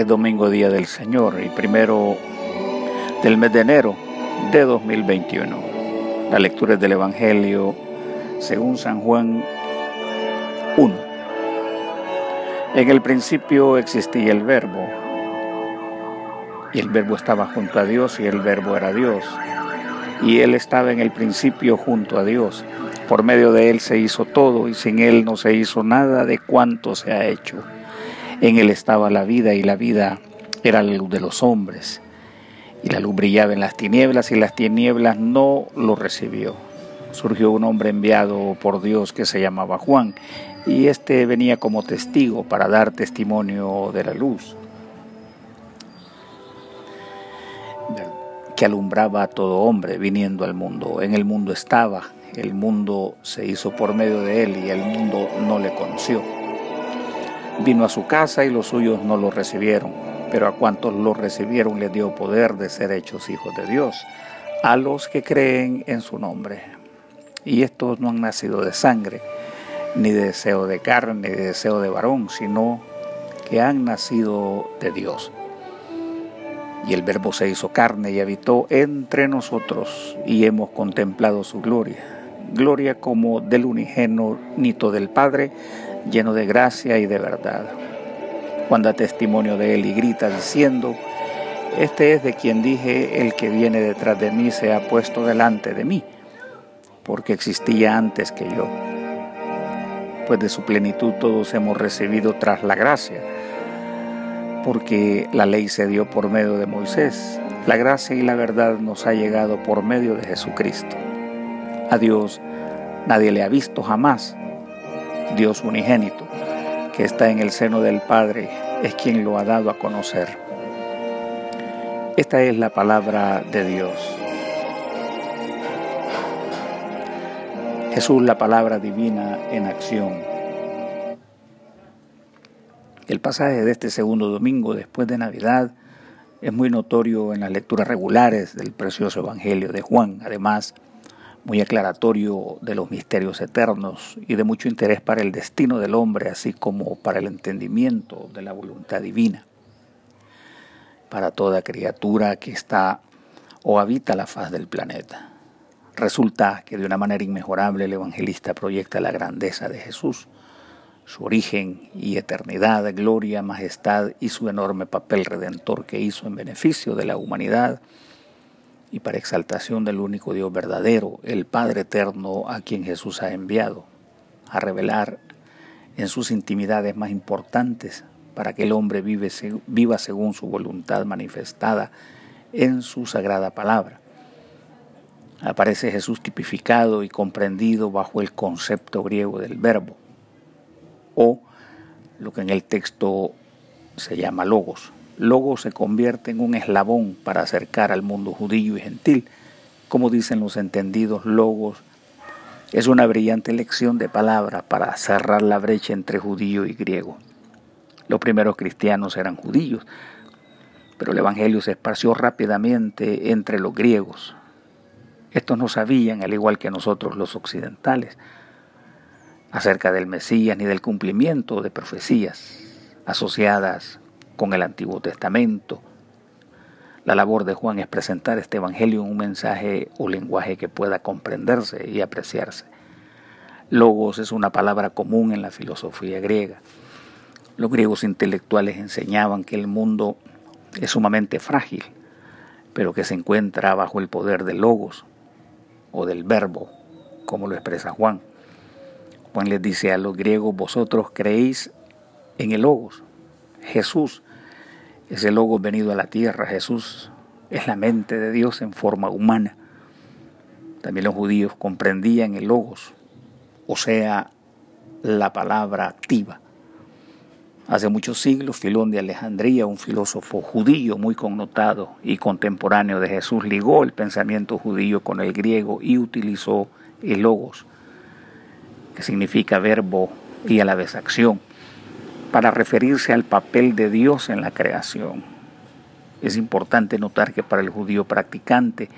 es domingo día del Señor y primero del mes de enero de 2021. La lectura es del Evangelio según San Juan 1. En el principio existía el verbo y el verbo estaba junto a Dios y el verbo era Dios y él estaba en el principio junto a Dios. Por medio de él se hizo todo y sin él no se hizo nada de cuanto se ha hecho. En él estaba la vida y la vida era la luz de los hombres. Y la luz brillaba en las tinieblas y las tinieblas no lo recibió. Surgió un hombre enviado por Dios que se llamaba Juan y este venía como testigo para dar testimonio de la luz que alumbraba a todo hombre viniendo al mundo. En el mundo estaba, el mundo se hizo por medio de él y el mundo no le conoció. Vino a su casa y los suyos no lo recibieron, pero a cuantos lo recibieron les dio poder de ser hechos hijos de Dios, a los que creen en su nombre. Y estos no han nacido de sangre, ni de deseo de carne, ni de deseo de varón, sino que han nacido de Dios. Y el Verbo se hizo carne y habitó entre nosotros, y hemos contemplado su gloria, gloria como del unigénito del Padre, lleno de gracia y de verdad. Juan da testimonio de él y grita diciendo, Este es de quien dije, el que viene detrás de mí se ha puesto delante de mí, porque existía antes que yo. Pues de su plenitud todos hemos recibido tras la gracia, porque la ley se dio por medio de Moisés, la gracia y la verdad nos ha llegado por medio de Jesucristo. A Dios nadie le ha visto jamás, Dios unigénito, que está en el seno del Padre, es quien lo ha dado a conocer. Esta es la palabra de Dios. Jesús, la palabra divina en acción. El pasaje de este segundo domingo después de Navidad es muy notorio en las lecturas regulares del precioso Evangelio de Juan. Además, muy aclaratorio de los misterios eternos y de mucho interés para el destino del hombre, así como para el entendimiento de la voluntad divina. Para toda criatura que está o habita la faz del planeta. Resulta que de una manera inmejorable el evangelista proyecta la grandeza de Jesús, su origen y eternidad, gloria, majestad y su enorme papel redentor que hizo en beneficio de la humanidad y para exaltación del único Dios verdadero, el Padre eterno a quien Jesús ha enviado, a revelar en sus intimidades más importantes para que el hombre viva según su voluntad manifestada en su sagrada palabra. Aparece Jesús tipificado y comprendido bajo el concepto griego del verbo, o lo que en el texto se llama logos. Logos se convierte en un eslabón para acercar al mundo judío y gentil. Como dicen los entendidos, logos es una brillante lección de palabra para cerrar la brecha entre judío y griego. Los primeros cristianos eran judíos, pero el Evangelio se esparció rápidamente entre los griegos. Estos no sabían, al igual que nosotros los occidentales, acerca del Mesías ni del cumplimiento de profecías asociadas con el Antiguo Testamento. La labor de Juan es presentar este Evangelio en un mensaje o lenguaje que pueda comprenderse y apreciarse. Logos es una palabra común en la filosofía griega. Los griegos intelectuales enseñaban que el mundo es sumamente frágil, pero que se encuentra bajo el poder del logos o del verbo, como lo expresa Juan. Juan les dice a los griegos, vosotros creéis en el logos, Jesús, ese logos venido a la tierra, Jesús es la mente de Dios en forma humana. También los judíos comprendían el logos, o sea, la palabra activa. Hace muchos siglos, Filón de Alejandría, un filósofo judío muy connotado y contemporáneo de Jesús, ligó el pensamiento judío con el griego y utilizó el logos, que significa verbo y a la vez acción para referirse al papel de Dios en la creación. Es importante notar que para el judío practicante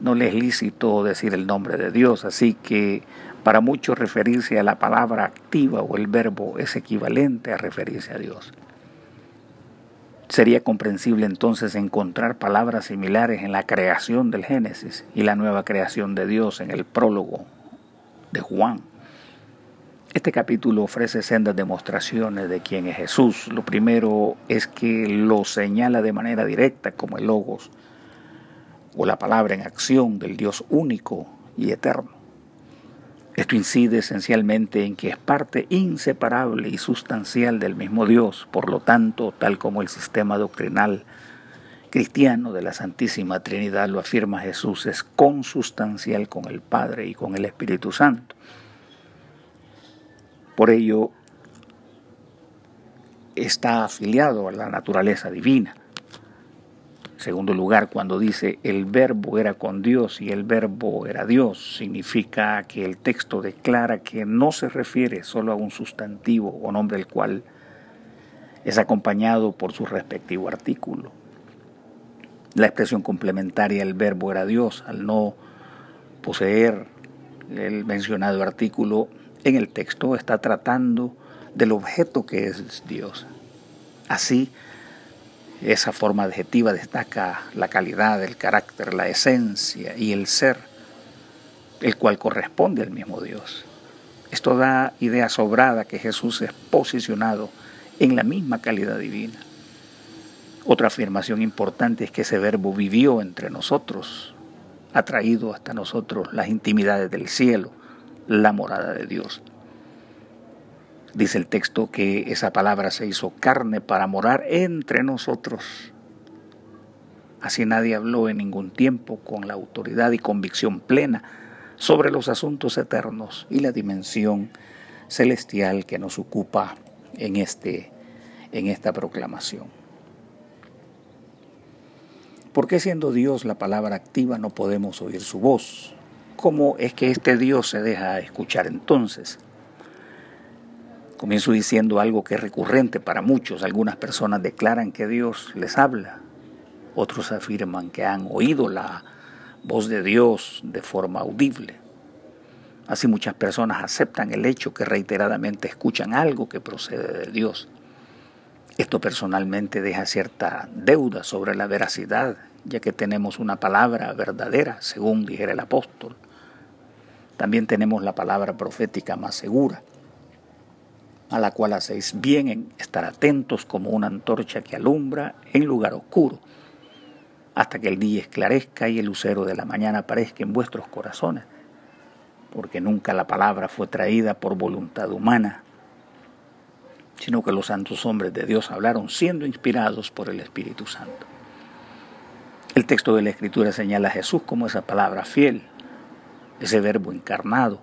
no le es lícito decir el nombre de Dios, así que para muchos referirse a la palabra activa o el verbo es equivalente a referirse a Dios. Sería comprensible entonces encontrar palabras similares en la creación del Génesis y la nueva creación de Dios en el prólogo de Juan. Este capítulo ofrece sendas demostraciones de quién es Jesús. Lo primero es que lo señala de manera directa como el logos o la palabra en acción del Dios único y eterno. Esto incide esencialmente en que es parte inseparable y sustancial del mismo Dios, por lo tanto, tal como el sistema doctrinal cristiano de la Santísima Trinidad lo afirma Jesús, es consustancial con el Padre y con el Espíritu Santo. Por ello, está afiliado a la naturaleza divina segundo lugar, cuando dice el verbo era con Dios y el verbo era Dios, significa que el texto declara que no se refiere solo a un sustantivo o nombre el cual es acompañado por su respectivo artículo. La expresión complementaria el verbo era Dios, al no poseer el mencionado artículo en el texto, está tratando del objeto que es Dios. Así, esa forma adjetiva destaca la calidad, el carácter, la esencia y el ser, el cual corresponde al mismo Dios. Esto da idea sobrada que Jesús es posicionado en la misma calidad divina. Otra afirmación importante es que ese verbo vivió entre nosotros, ha traído hasta nosotros las intimidades del cielo, la morada de Dios. Dice el texto que esa palabra se hizo carne para morar entre nosotros. Así nadie habló en ningún tiempo con la autoridad y convicción plena sobre los asuntos eternos y la dimensión celestial que nos ocupa en, este, en esta proclamación. ¿Por qué siendo Dios la palabra activa no podemos oír su voz? ¿Cómo es que este Dios se deja escuchar entonces? Comienzo diciendo algo que es recurrente para muchos. Algunas personas declaran que Dios les habla. Otros afirman que han oído la voz de Dios de forma audible. Así muchas personas aceptan el hecho que reiteradamente escuchan algo que procede de Dios. Esto personalmente deja cierta deuda sobre la veracidad, ya que tenemos una palabra verdadera, según dijera el apóstol. También tenemos la palabra profética más segura a la cual hacéis bien en estar atentos como una antorcha que alumbra en lugar oscuro, hasta que el día esclarezca y el lucero de la mañana aparezca en vuestros corazones, porque nunca la palabra fue traída por voluntad humana, sino que los santos hombres de Dios hablaron siendo inspirados por el Espíritu Santo. El texto de la Escritura señala a Jesús como esa palabra fiel, ese verbo encarnado,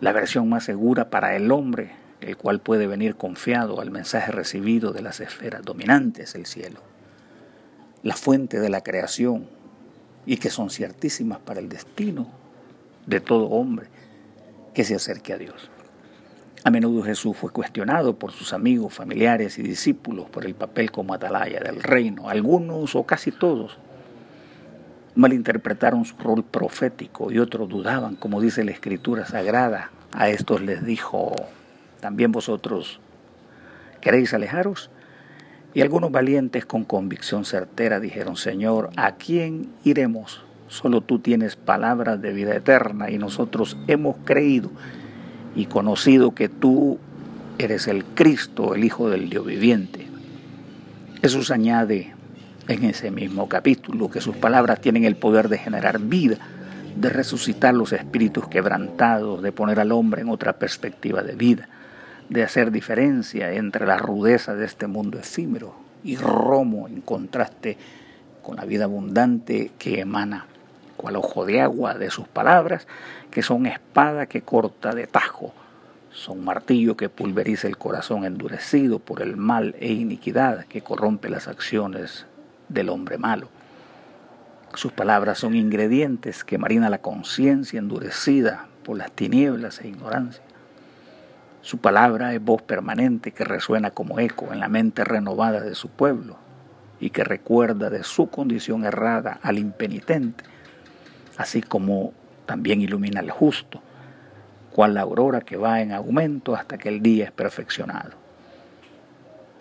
la versión más segura para el hombre el cual puede venir confiado al mensaje recibido de las esferas dominantes del cielo, la fuente de la creación y que son ciertísimas para el destino de todo hombre que se acerque a Dios. A menudo Jesús fue cuestionado por sus amigos, familiares y discípulos por el papel como atalaya del reino. Algunos o casi todos malinterpretaron su rol profético y otros dudaban, como dice la Escritura Sagrada. A estos les dijo, también vosotros queréis alejaros. Y algunos valientes con convicción certera dijeron, Señor, ¿a quién iremos? Solo tú tienes palabras de vida eterna y nosotros hemos creído y conocido que tú eres el Cristo, el Hijo del Dios viviente. Jesús añade en ese mismo capítulo que sus palabras tienen el poder de generar vida, de resucitar los espíritus quebrantados, de poner al hombre en otra perspectiva de vida de hacer diferencia entre la rudeza de este mundo efímero y Romo en contraste con la vida abundante que emana, cual ojo de agua de sus palabras, que son espada que corta de tajo, son martillo que pulveriza el corazón endurecido por el mal e iniquidad que corrompe las acciones del hombre malo. Sus palabras son ingredientes que marina la conciencia endurecida por las tinieblas e ignorancia. Su palabra es voz permanente que resuena como eco en la mente renovada de su pueblo y que recuerda de su condición errada al impenitente, así como también ilumina al justo, cual la aurora que va en aumento hasta que el día es perfeccionado.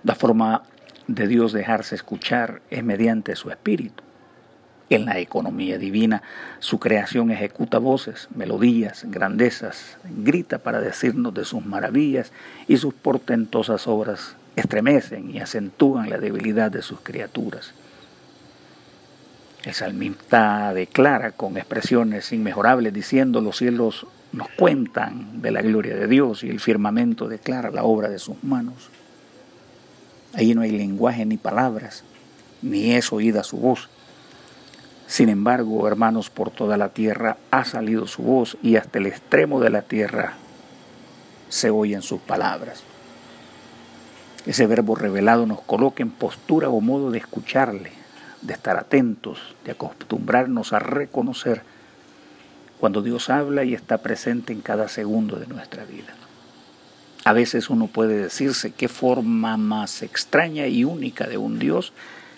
La forma de Dios dejarse escuchar es mediante su espíritu. En la economía divina, su creación ejecuta voces, melodías, grandezas, grita para decirnos de sus maravillas y sus portentosas obras estremecen y acentúan la debilidad de sus criaturas. El salmista declara con expresiones inmejorables diciendo los cielos nos cuentan de la gloria de Dios y el firmamento declara la obra de sus manos. Ahí no hay lenguaje ni palabras, ni es oída su voz. Sin embargo, hermanos, por toda la tierra ha salido su voz y hasta el extremo de la tierra se oyen sus palabras. Ese verbo revelado nos coloca en postura o modo de escucharle, de estar atentos, de acostumbrarnos a reconocer cuando Dios habla y está presente en cada segundo de nuestra vida. A veces uno puede decirse qué forma más extraña y única de un Dios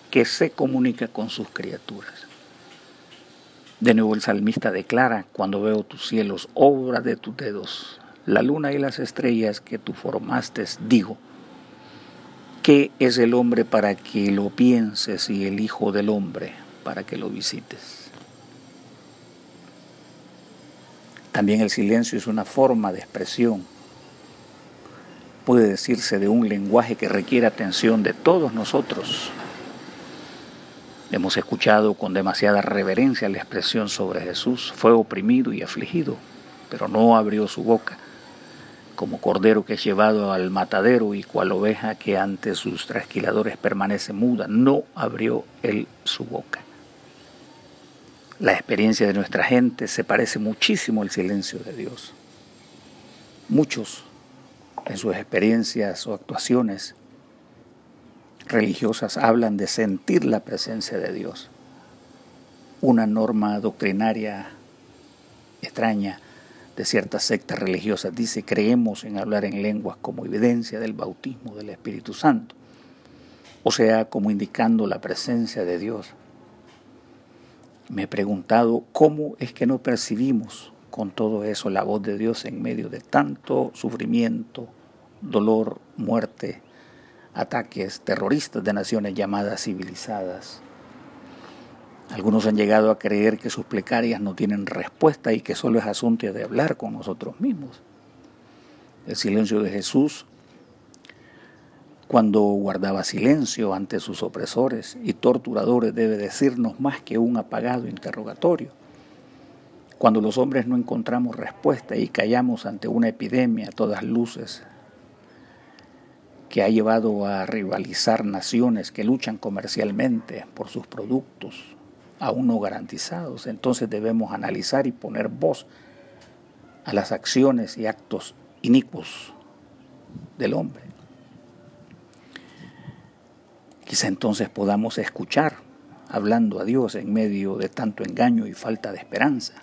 que se comunica con sus criaturas. De nuevo el salmista declara, cuando veo tus cielos, obra de tus dedos, la luna y las estrellas que tú formaste, digo, ¿qué es el hombre para que lo pienses y el Hijo del hombre para que lo visites? También el silencio es una forma de expresión. Puede decirse de un lenguaje que requiere atención de todos nosotros. Hemos escuchado con demasiada reverencia la expresión sobre Jesús. Fue oprimido y afligido, pero no abrió su boca, como cordero que es llevado al matadero y cual oveja que ante sus trasquiladores permanece muda. No abrió él su boca. La experiencia de nuestra gente se parece muchísimo al silencio de Dios. Muchos en sus experiencias o actuaciones religiosas hablan de sentir la presencia de Dios. Una norma doctrinaria extraña de ciertas sectas religiosas dice creemos en hablar en lenguas como evidencia del bautismo del Espíritu Santo, o sea, como indicando la presencia de Dios me he preguntado cómo es que no percibimos con todo eso la voz de Dios en medio de tanto sufrimiento, dolor, muerte, ataques terroristas de naciones llamadas civilizadas. Algunos han llegado a creer que sus plecarias no tienen respuesta y que solo es asunto de hablar con nosotros mismos. El silencio de Jesús cuando guardaba silencio ante sus opresores y torturadores debe decirnos más que un apagado interrogatorio. Cuando los hombres no encontramos respuesta y callamos ante una epidemia a todas luces que ha llevado a rivalizar naciones que luchan comercialmente por sus productos aún no garantizados, entonces debemos analizar y poner voz a las acciones y actos inicuos del hombre. Quizá entonces podamos escuchar hablando a Dios en medio de tanto engaño y falta de esperanza.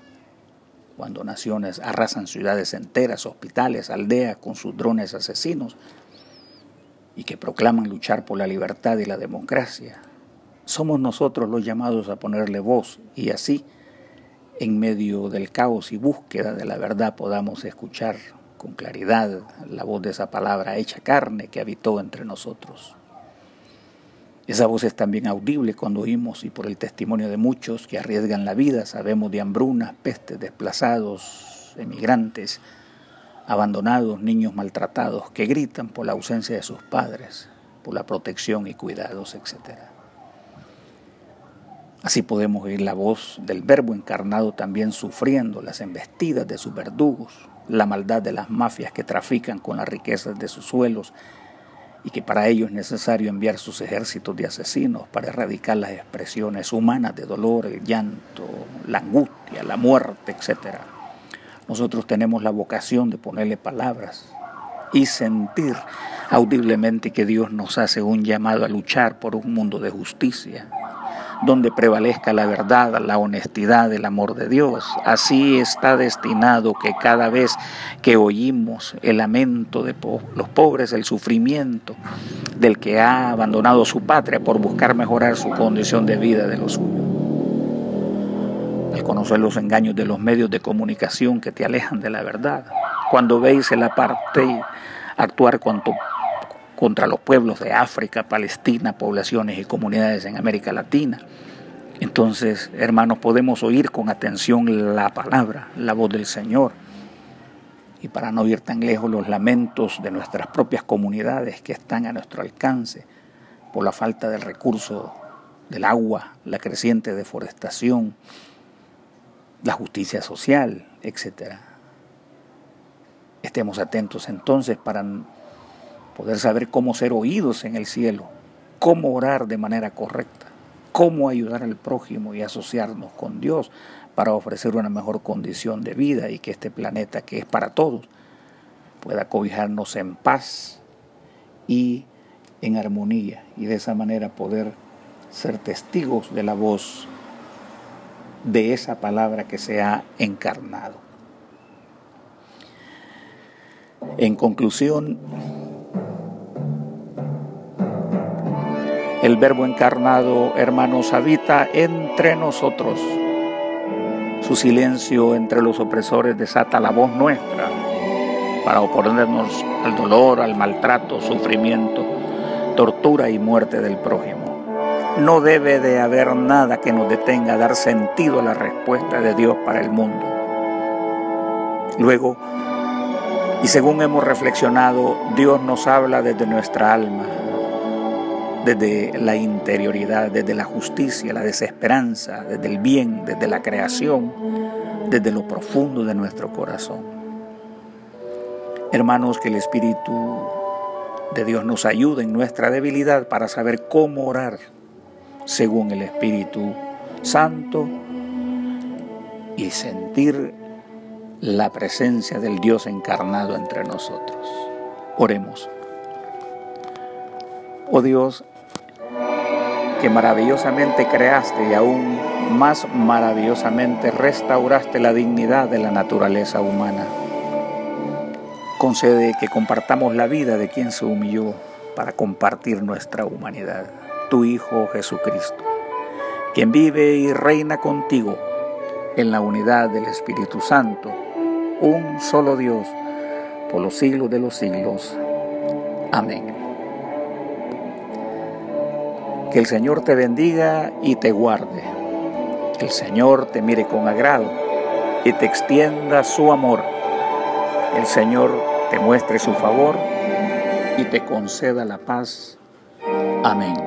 Cuando naciones arrasan ciudades enteras, hospitales, aldeas con sus drones asesinos y que proclaman luchar por la libertad y la democracia, somos nosotros los llamados a ponerle voz y así, en medio del caos y búsqueda de la verdad, podamos escuchar con claridad la voz de esa palabra hecha carne que habitó entre nosotros. Esa voz es también audible cuando oímos y por el testimonio de muchos que arriesgan la vida, sabemos de hambrunas, pestes, desplazados, emigrantes, abandonados, niños maltratados, que gritan por la ausencia de sus padres, por la protección y cuidados, etc. Así podemos oír la voz del Verbo encarnado también sufriendo las embestidas de sus verdugos, la maldad de las mafias que trafican con las riquezas de sus suelos y que para ello es necesario enviar sus ejércitos de asesinos para erradicar las expresiones humanas de dolor, el llanto, la angustia, la muerte, etc. Nosotros tenemos la vocación de ponerle palabras y sentir audiblemente que Dios nos hace un llamado a luchar por un mundo de justicia, donde prevalezca la verdad, la honestidad, el amor de Dios. Así está destinado que cada vez que oímos el lamento de los pobres, el sufrimiento del que ha abandonado su patria por buscar mejorar su condición de vida de los suyos. Al los engaños de los medios de comunicación que te alejan de la verdad, cuando veis el aparte actuar cuanto contra los pueblos de África, Palestina, poblaciones y comunidades en América Latina. Entonces, hermanos, podemos oír con atención la palabra, la voz del Señor. Y para no ir tan lejos, los lamentos de nuestras propias comunidades que están a nuestro alcance por la falta del recurso del agua, la creciente deforestación, la justicia social, etc. Estemos atentos entonces para poder saber cómo ser oídos en el cielo, cómo orar de manera correcta, cómo ayudar al prójimo y asociarnos con Dios para ofrecer una mejor condición de vida y que este planeta, que es para todos, pueda cobijarnos en paz y en armonía y de esa manera poder ser testigos de la voz de esa palabra que se ha encarnado. En conclusión, el Verbo encarnado, hermanos, habita entre nosotros. Su silencio entre los opresores desata la voz nuestra para oponernos al dolor, al maltrato, sufrimiento, tortura y muerte del prójimo. No debe de haber nada que nos detenga a dar sentido a la respuesta de Dios para el mundo. Luego, y según hemos reflexionado, Dios nos habla desde nuestra alma, desde la interioridad, desde la justicia, la desesperanza, desde el bien, desde la creación, desde lo profundo de nuestro corazón. Hermanos, que el Espíritu de Dios nos ayude en nuestra debilidad para saber cómo orar según el Espíritu Santo y sentir la presencia del Dios encarnado entre nosotros. Oremos. Oh Dios, que maravillosamente creaste y aún más maravillosamente restauraste la dignidad de la naturaleza humana. Concede que compartamos la vida de quien se humilló para compartir nuestra humanidad, tu Hijo Jesucristo, quien vive y reina contigo en la unidad del Espíritu Santo, un solo Dios, por los siglos de los siglos. Amén. Que el Señor te bendiga y te guarde. Que el Señor te mire con agrado y te extienda su amor. El Señor te muestre su favor y te conceda la paz. Amén.